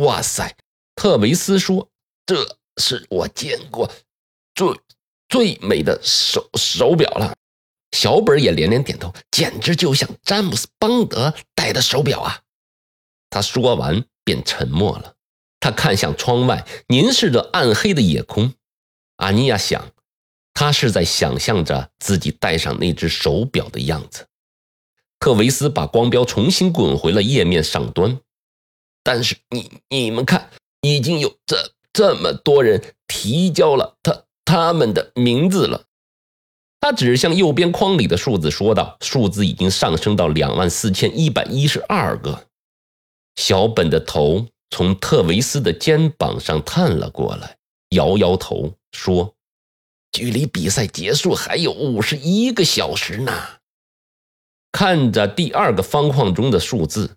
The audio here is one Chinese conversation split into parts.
哇塞！特维斯说：“这是我见过最最美的手手表了。”小本也连连点头，简直就像詹姆斯邦德戴的手表啊！他说完便沉默了。他看向窗外，凝视着暗黑的夜空。阿尼亚想，他是在想象着自己戴上那只手表的样子。特维斯把光标重新滚回了页面上端，但是你你们看，已经有这这么多人提交了他他们的名字了。他指向右边框里的数字说道：“数字已经上升到两万四千一百一十二个。”小本的头从特维斯的肩膀上探了过来，摇摇头说：“距离比赛结束还有五十一个小时呢。”看着第二个方框中的数字，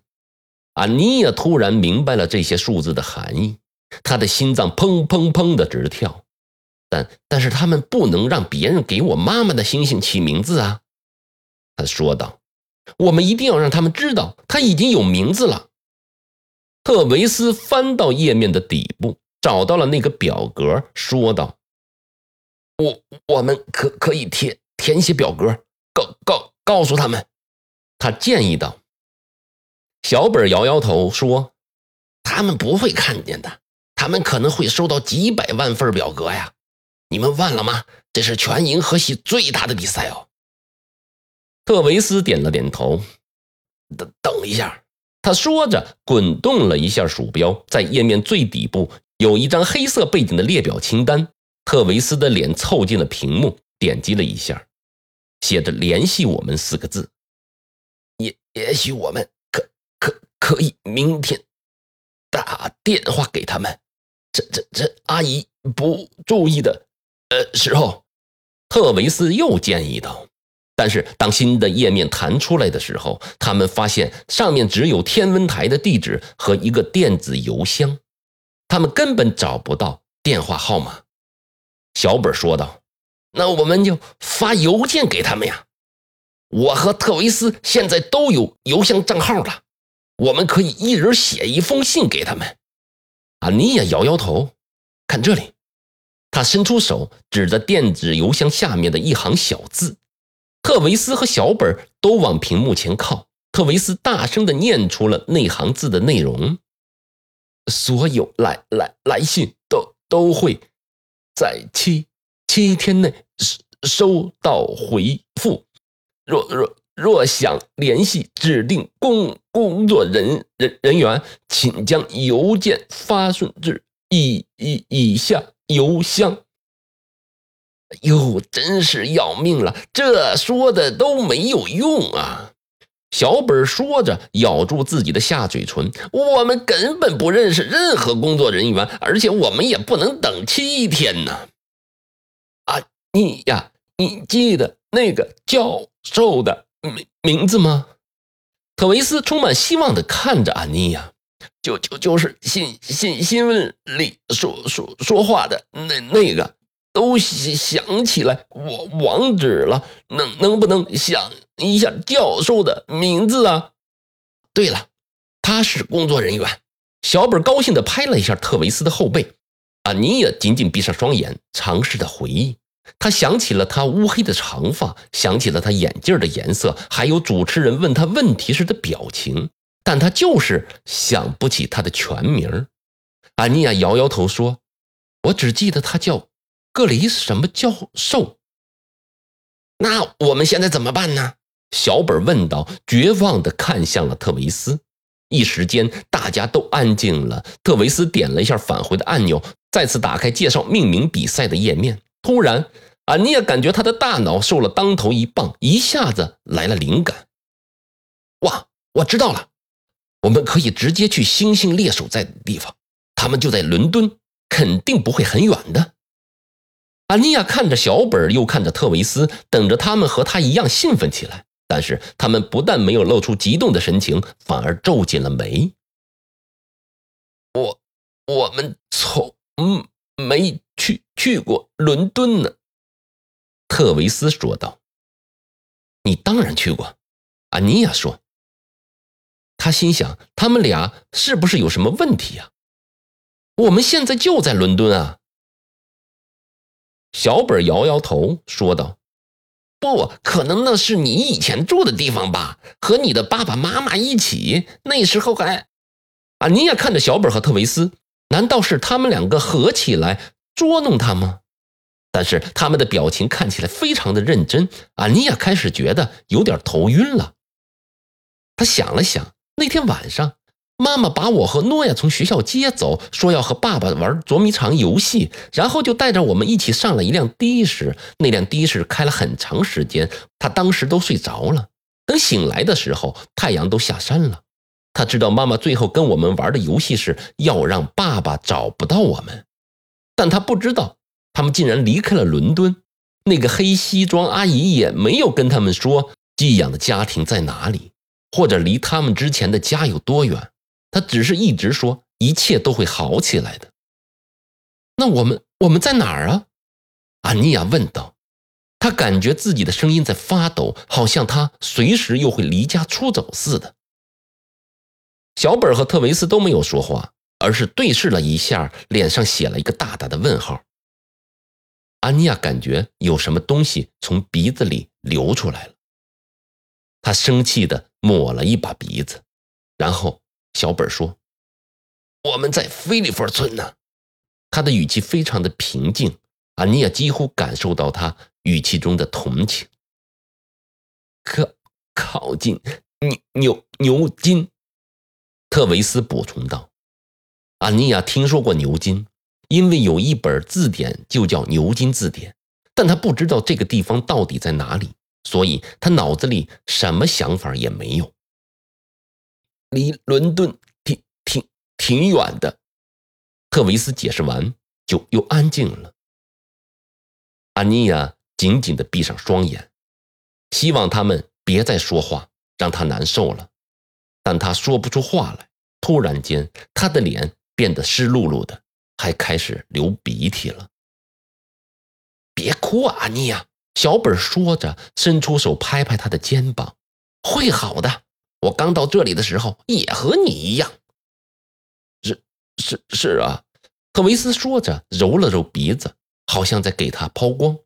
安妮亚突然明白了这些数字的含义，她的心脏砰砰砰的直跳。但但是他们不能让别人给我妈妈的星星起名字啊！他说道：“我们一定要让他们知道，他已经有名字了。”特维斯翻到页面的底部，找到了那个表格，说道：“我我们可可以填填写表格，告告告诉他们。”他建议道：“小本摇摇头说：‘他们不会看见的，他们可能会收到几百万份表格呀。’你们忘了吗？这是全银河系最大的比赛哦。”特维斯点了点头。等等一下，他说着，滚动了一下鼠标，在页面最底部有一张黑色背景的列表清单。特维斯的脸凑近了屏幕，点击了一下，写着“联系我们”四个字。也也许我们可以明天打电话给他们。这这这阿姨不注意的呃时候，特维斯又建议道。但是当新的页面弹出来的时候，他们发现上面只有天文台的地址和一个电子邮箱，他们根本找不到电话号码。小本说道：“那我们就发邮件给他们呀。”我和特维斯现在都有邮箱账号了，我们可以一人写一封信给他们。啊，你也摇摇头，看这里。他伸出手指着电子邮箱下面的一行小字。特维斯和小本都往屏幕前靠。特维斯大声的念出了那行字的内容：所有来来来信都都会在七七天内收收到回复。若若若想联系指定工工作人人人员，请将邮件发送至以以以下邮箱。哟，真是要命了！这说的都没有用啊！小本说着，咬住自己的下嘴唇。我们根本不认识任何工作人员，而且我们也不能等七天呢。啊，你呀，你记得那个教授的名名字吗？特维斯充满希望的看着安妮亚，就就就是新新新闻里说说说话的那那个，都想起来我网址了，能能不能想一下教授的名字啊？对了，他是工作人员。小本高兴的拍了一下特维斯的后背，安妮也紧紧闭上双眼，尝试着回忆。他想起了他乌黑的长发，想起了他眼镜的颜色，还有主持人问他问题时的表情，但他就是想不起他的全名。安妮亚摇摇头说：“我只记得他叫格雷什么教授。”那我们现在怎么办呢？小本问道，绝望地看向了特维斯。一时间，大家都安静了。特维斯点了一下返回的按钮，再次打开介绍命名比赛的页面。突然，安尼亚感觉她的大脑受了当头一棒，一下子来了灵感。哇，我知道了，我们可以直接去星星猎手在的地方，他们就在伦敦，肯定不会很远的。安尼亚看着小本，又看着特维斯，等着他们和他一样兴奋起来。但是他们不但没有露出激动的神情，反而皱紧了眉。我，我们从。没去去过伦敦呢，特维斯说道。你当然去过，安妮亚说。他心想，他们俩是不是有什么问题呀？我们现在就在伦敦啊。小本摇摇头说道：“不可能，那是你以前住的地方吧？和你的爸爸妈妈一起，那时候还……啊，你也看着小本和特维斯，难道是他们两个合起来捉弄他吗？”但是他们的表情看起来非常的认真，安妮亚开始觉得有点头晕了。他想了想，那天晚上，妈妈把我和诺亚从学校接走，说要和爸爸玩捉迷藏游戏，然后就带着我们一起上了一辆的士。那辆的士开了很长时间，他当时都睡着了。等醒来的时候，太阳都下山了。他知道妈妈最后跟我们玩的游戏是要让爸爸找不到我们，但他不知道。他们竟然离开了伦敦，那个黑西装阿姨也没有跟他们说寄养的家庭在哪里，或者离他们之前的家有多远。她只是一直说一切都会好起来的。那我们我们在哪儿啊？安妮亚问道。他感觉自己的声音在发抖，好像他随时又会离家出走似的。小本和特维斯都没有说话，而是对视了一下，脸上写了一个大大的问号。安妮亚感觉有什么东西从鼻子里流出来了，她生气的抹了一把鼻子，然后小本说：“我们在菲利弗村呢。”他的语气非常的平静，安妮亚几乎感受到他语气中的同情。靠，靠近牛牛牛津，特维斯补充道：“安妮亚听说过牛津。”因为有一本字典就叫牛津字典，但他不知道这个地方到底在哪里，所以他脑子里什么想法也没有。离伦敦挺挺挺远的，特维斯解释完就又安静了。安妮亚紧紧地闭上双眼，希望他们别再说话，让他难受了。但他说不出话来。突然间，他的脸变得湿漉漉的。还开始流鼻涕了。别哭啊，安妮亚！小本说着，伸出手拍拍他的肩膀。会好的。我刚到这里的时候也和你一样。是是是啊，特维斯说着，揉了揉鼻子，好像在给他抛光。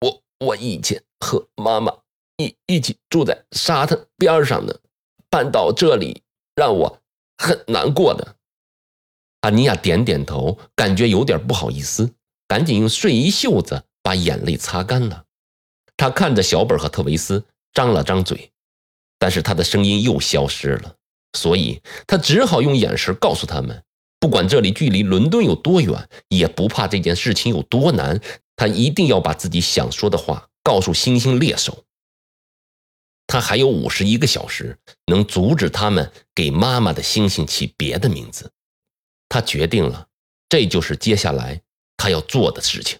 我我以前和妈妈一一起住在沙滩边上的，搬到这里让我很难过的。阿尼亚点点头，感觉有点不好意思，赶紧用睡衣袖子把眼泪擦干了。她看着小本和特维斯，张了张嘴，但是他的声音又消失了，所以他只好用眼神告诉他们：不管这里距离伦敦有多远，也不怕这件事情有多难，他一定要把自己想说的话告诉猩猩猎手。他还有五十一个小时，能阻止他们给妈妈的猩猩起别的名字。他决定了，这就是接下来他要做的事情。